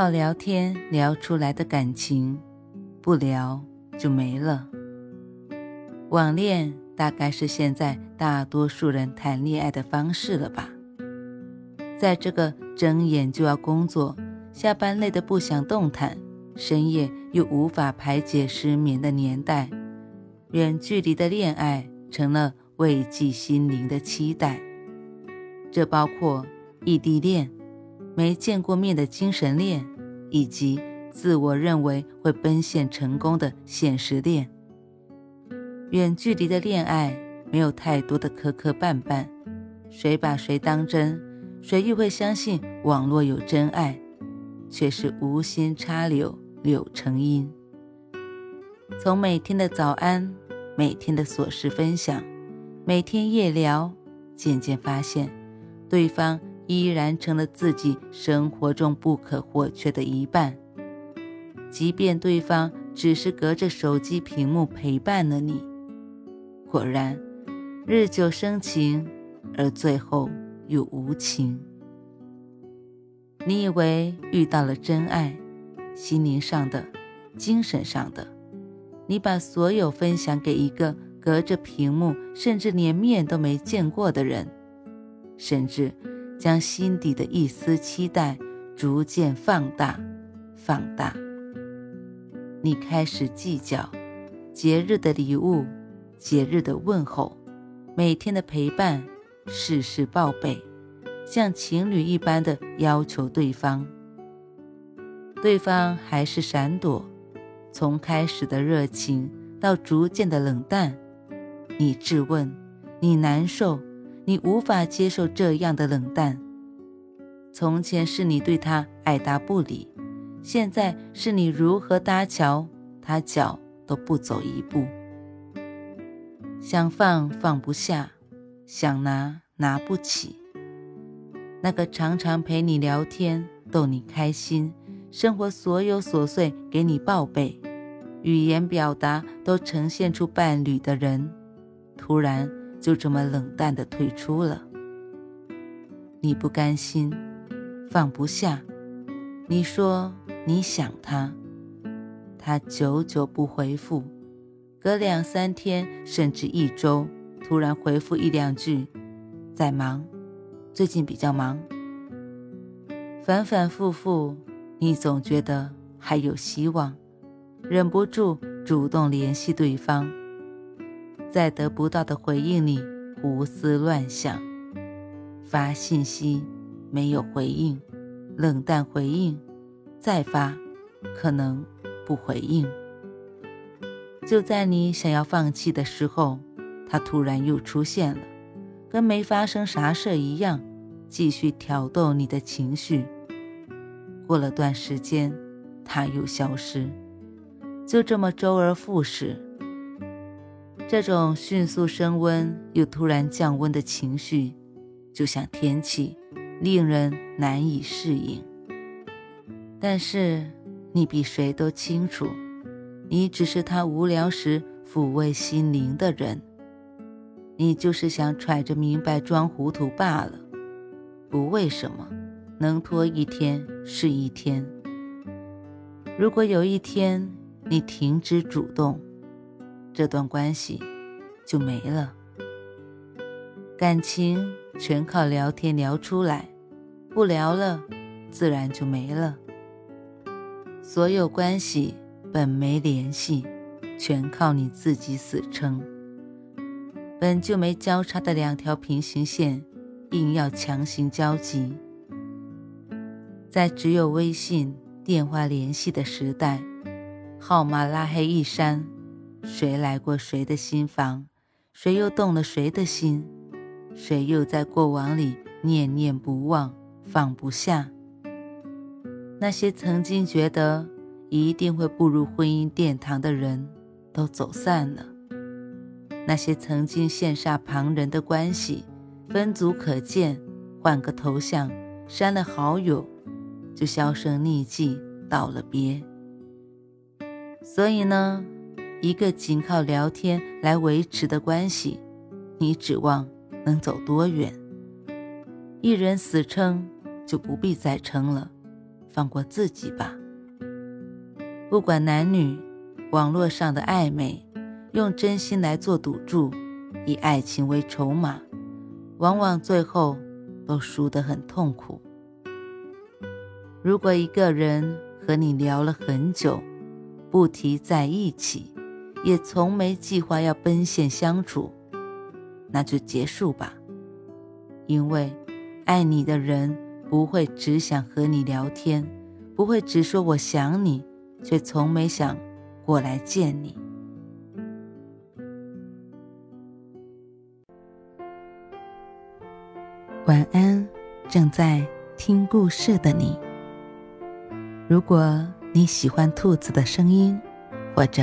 靠聊天聊出来的感情，不聊就没了。网恋大概是现在大多数人谈恋爱的方式了吧？在这个睁眼就要工作、下班累得不想动弹、深夜又无法排解失眠的年代，远距离的恋爱成了慰藉心灵的期待。这包括异地恋。没见过面的精神恋，以及自我认为会奔现成功的现实恋。远距离的恋爱没有太多的磕磕绊绊，谁把谁当真，谁又会相信网络有真爱？却是无心插柳柳成荫。从每天的早安，每天的琐事分享，每天夜聊，渐渐发现，对方。依然成了自己生活中不可或缺的一半，即便对方只是隔着手机屏幕陪伴了你。果然，日久生情，而最后又无情。你以为遇到了真爱，心灵上的、精神上的，你把所有分享给一个隔着屏幕，甚至连面都没见过的人，甚至。将心底的一丝期待逐渐放大，放大。你开始计较节日的礼物、节日的问候、每天的陪伴、事事报备，像情侣一般的要求对方。对方还是闪躲，从开始的热情到逐渐的冷淡，你质问，你难受。你无法接受这样的冷淡。从前是你对他爱答不理，现在是你如何搭桥，他脚都不走一步。想放放不下，想拿拿不起。那个常常陪你聊天、逗你开心、生活所有琐碎给你报备、语言表达都呈现出伴侣的人，突然。就这么冷淡的退出了。你不甘心，放不下。你说你想他，他久久不回复，隔两三天甚至一周，突然回复一两句，在忙，最近比较忙。反反复复，你总觉得还有希望，忍不住主动联系对方。在得不到的回应里胡思乱想，发信息没有回应，冷淡回应，再发可能不回应。就在你想要放弃的时候，他突然又出现了，跟没发生啥事一样，继续挑逗你的情绪。过了段时间，他又消失，就这么周而复始。这种迅速升温又突然降温的情绪，就像天气，令人难以适应。但是你比谁都清楚，你只是他无聊时抚慰心灵的人。你就是想揣着明白装糊涂罢了。不为什么，能拖一天是一天。如果有一天你停止主动，这段关系就没了，感情全靠聊天聊出来，不聊了，自然就没了。所有关系本没联系，全靠你自己死撑。本就没交叉的两条平行线，硬要强行交集，在只有微信电话联系的时代，号码拉黑一删。谁来过谁的心房？谁又动了谁的心？谁又在过往里念念不忘、放不下？那些曾经觉得一定会步入婚姻殿堂的人都走散了。那些曾经羡煞旁人的关系，分组可见，换个头像，删了好友，就销声匿迹，道了别。所以呢，一个仅靠聊天来维持的关系，你指望能走多远？一人死撑，就不必再撑了，放过自己吧。不管男女，网络上的暧昧。用真心来做赌注，以爱情为筹码，往往最后都输得很痛苦。如果一个人和你聊了很久，不提在一起，也从没计划要奔现相处，那就结束吧。因为爱你的人不会只想和你聊天，不会只说我想你，却从没想过来见你。晚安，正在听故事的你。如果你喜欢兔子的声音，或者